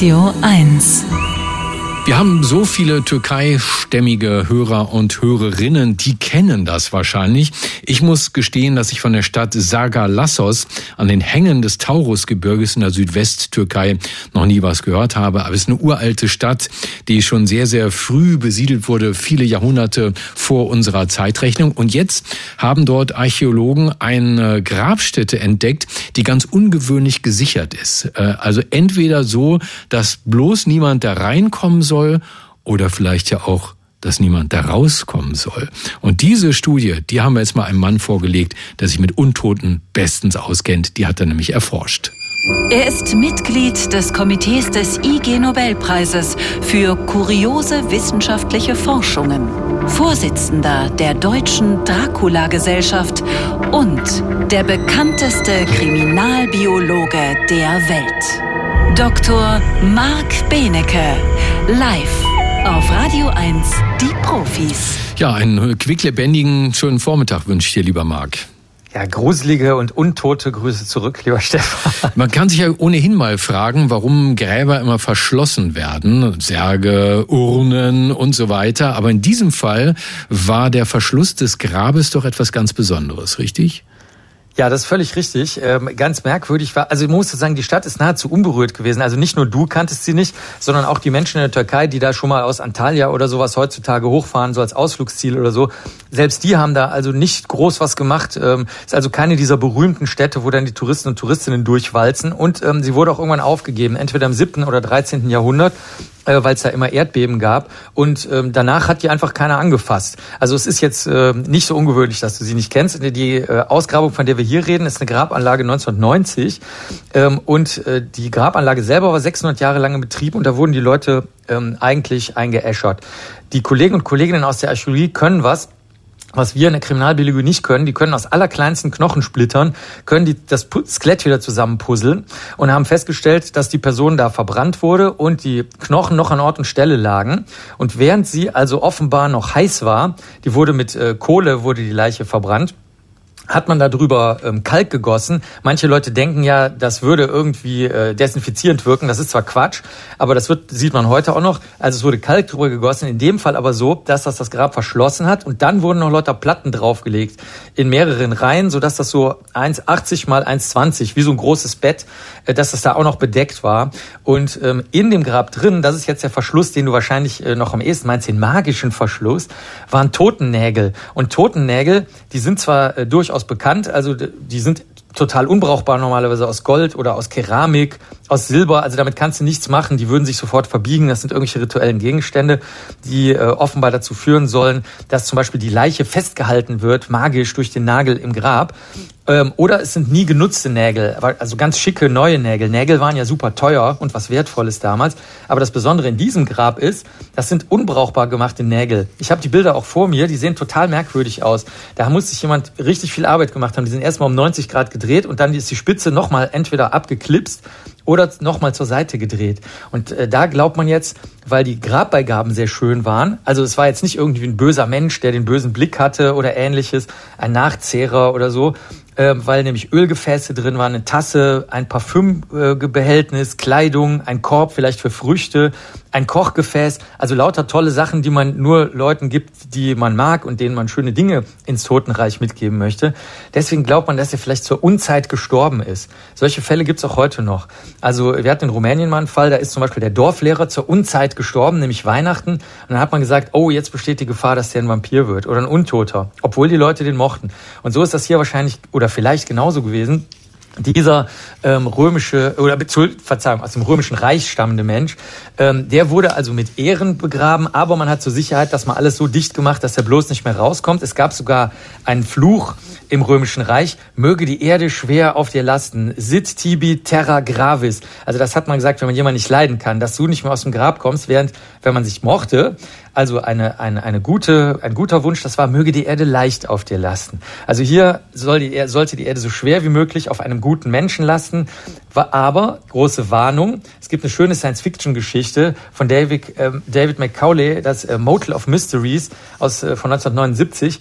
Radio 1. Wir haben so viele türkeistämmige Hörer und Hörerinnen, die kennen das wahrscheinlich. Ich muss gestehen, dass ich von der Stadt Sagalassos an den Hängen des Taurusgebirges in der Südwesttürkei noch nie was gehört habe. Aber es ist eine uralte Stadt, die schon sehr, sehr früh besiedelt wurde, viele Jahrhunderte vor unserer Zeitrechnung. Und jetzt haben dort Archäologen eine Grabstätte entdeckt, die ganz ungewöhnlich gesichert ist. Äh, also entweder so, dass bloß niemand da reinkommen soll, soll oder vielleicht ja auch dass niemand da rauskommen soll. Und diese Studie, die haben wir jetzt mal einem Mann vorgelegt, der sich mit Untoten bestens auskennt. Die hat er nämlich erforscht. Er ist Mitglied des Komitees des IG Nobelpreises für kuriose wissenschaftliche Forschungen, Vorsitzender der Deutschen Dracula-Gesellschaft und der bekannteste Kriminalbiologe der Welt. Dr. Marc Benecke Live auf Radio 1, die Profis. Ja, einen quicklebendigen, schönen Vormittag wünsche ich dir, lieber Marc. Ja, gruselige und untote Grüße zurück, lieber Stefan. Man kann sich ja ohnehin mal fragen, warum Gräber immer verschlossen werden. Särge, Urnen und so weiter. Aber in diesem Fall war der Verschluss des Grabes doch etwas ganz Besonderes, richtig? Ja, das ist völlig richtig. Ähm, ganz merkwürdig war, also ich muss sagen, die Stadt ist nahezu unberührt gewesen. Also nicht nur du kanntest sie nicht, sondern auch die Menschen in der Türkei, die da schon mal aus Antalya oder sowas heutzutage hochfahren, so als Ausflugsziel oder so. Selbst die haben da also nicht groß was gemacht. Ähm, ist also keine dieser berühmten Städte, wo dann die Touristen und Touristinnen durchwalzen. Und ähm, sie wurde auch irgendwann aufgegeben, entweder im 7. oder 13. Jahrhundert weil es da immer Erdbeben gab. Und ähm, danach hat die einfach keiner angefasst. Also es ist jetzt äh, nicht so ungewöhnlich, dass du sie nicht kennst. Die äh, Ausgrabung, von der wir hier reden, ist eine Grabanlage 1990. Ähm, und äh, die Grabanlage selber war 600 Jahre lang in Betrieb und da wurden die Leute ähm, eigentlich eingeäschert. Die Kollegen und Kolleginnen aus der Archäologie können was, was wir in der Kriminalbiologie nicht können, die können aus allerkleinsten Knochensplittern, können die das Skelett wieder zusammenpuzzeln und haben festgestellt, dass die Person da verbrannt wurde und die Knochen noch an Ort und Stelle lagen. Und während sie also offenbar noch heiß war, die wurde mit äh, Kohle, wurde die Leiche verbrannt, hat man darüber ähm, Kalk gegossen. Manche Leute denken ja, das würde irgendwie äh, desinfizierend wirken. Das ist zwar Quatsch, aber das wird, sieht man heute auch noch. Also es wurde Kalk drüber gegossen. In dem Fall aber so, dass das das Grab verschlossen hat und dann wurden noch lauter Platten draufgelegt in mehreren Reihen, sodass das so 1,80 mal 1,20 wie so ein großes Bett, äh, dass das da auch noch bedeckt war. Und ähm, in dem Grab drin, das ist jetzt der Verschluss, den du wahrscheinlich äh, noch am ehesten meinst, den magischen Verschluss, waren Totennägel. Und Totennägel, die sind zwar äh, durchaus durchaus bekannt. Also die sind total unbrauchbar normalerweise aus Gold oder aus Keramik, aus Silber. Also damit kannst du nichts machen. Die würden sich sofort verbiegen. Das sind irgendwelche rituellen Gegenstände, die äh, offenbar dazu führen sollen, dass zum Beispiel die Leiche festgehalten wird, magisch durch den Nagel im Grab. Ähm, oder es sind nie genutzte Nägel, also ganz schicke neue Nägel. Nägel waren ja super teuer und was Wertvolles damals. Aber das Besondere in diesem Grab ist, das sind unbrauchbar gemachte Nägel. Ich habe die Bilder auch vor mir, die sehen total merkwürdig aus. Da muss sich jemand richtig viel Arbeit gemacht haben. Die sind erstmal um 90 Grad gedreht und dann ist die Spitze nochmal entweder abgeklipst oder nochmal zur Seite gedreht. Und äh, da glaubt man jetzt, weil die Grabbeigaben sehr schön waren, also es war jetzt nicht irgendwie ein böser Mensch, der den bösen Blick hatte oder ähnliches, ein Nachzehrer oder so, äh, weil nämlich Ölgefäße drin waren, eine Tasse, ein Parfümbehältnis, Kleidung, ein Korb vielleicht für Früchte, ein Kochgefäß, also lauter tolle Sachen, die man nur Leuten gibt, die man mag und denen man schöne Dinge ins Totenreich mitgeben möchte. Deswegen glaubt man, dass er vielleicht zur Unzeit gestorben ist. Solche Fälle gibt's auch heute noch. Also wir hatten in Rumänien mal einen Fall, da ist zum Beispiel der Dorflehrer zur Unzeit gestorben, nämlich Weihnachten. Und dann hat man gesagt, oh, jetzt besteht die Gefahr, dass der ein Vampir wird oder ein Untoter, obwohl die Leute den mochten. Und so ist das hier wahrscheinlich oder vielleicht genauso gewesen dieser ähm, römische oder Verzeihung aus dem römischen Reich stammende Mensch, ähm, der wurde also mit Ehren begraben, aber man hat zur Sicherheit das mal alles so dicht gemacht, dass er bloß nicht mehr rauskommt. Es gab sogar einen Fluch im römischen Reich: Möge die Erde schwer auf dir lasten. Sit tibi terra gravis. Also das hat man gesagt, wenn man jemanden nicht leiden kann, dass du nicht mehr aus dem Grab kommst, während wenn man sich mochte, also eine, eine, eine gute, ein guter Wunsch, das war, möge die Erde leicht auf dir lasten. Also hier soll die, sollte die Erde so schwer wie möglich auf einem guten Menschen lasten. Aber, große Warnung, es gibt eine schöne Science-Fiction-Geschichte von David, ähm, David McCauley, das äh, Motel of Mysteries aus, äh, von 1979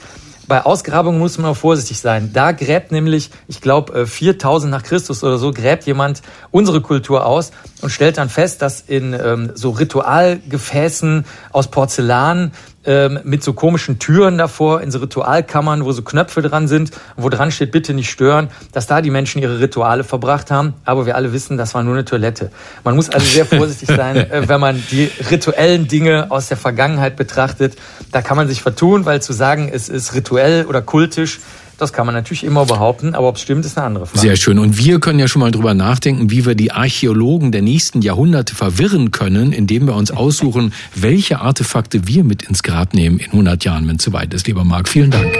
bei Ausgrabungen muss man auch vorsichtig sein. Da gräbt nämlich, ich glaube, 4000 nach Christus oder so, gräbt jemand unsere Kultur aus und stellt dann fest, dass in ähm, so Ritualgefäßen aus Porzellan ähm, mit so komischen Türen davor in so Ritualkammern, wo so Knöpfe dran sind, wo dran steht, bitte nicht stören, dass da die Menschen ihre Rituale verbracht haben. Aber wir alle wissen, das war nur eine Toilette. Man muss also sehr vorsichtig sein, äh, wenn man die rituellen Dinge aus der Vergangenheit betrachtet. Da kann man sich vertun, weil zu sagen, es ist rituell oder kultisch, das kann man natürlich immer behaupten, aber ob es stimmt, ist eine andere Frage. Sehr schön. Und wir können ja schon mal drüber nachdenken, wie wir die Archäologen der nächsten Jahrhunderte verwirren können, indem wir uns aussuchen, welche Artefakte wir mit ins Grab nehmen in 100 Jahren, wenn es soweit ist. Lieber Marc, vielen Dank.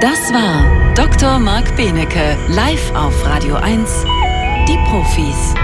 Das war Dr. Marc Benecke, live auf Radio 1, die Profis.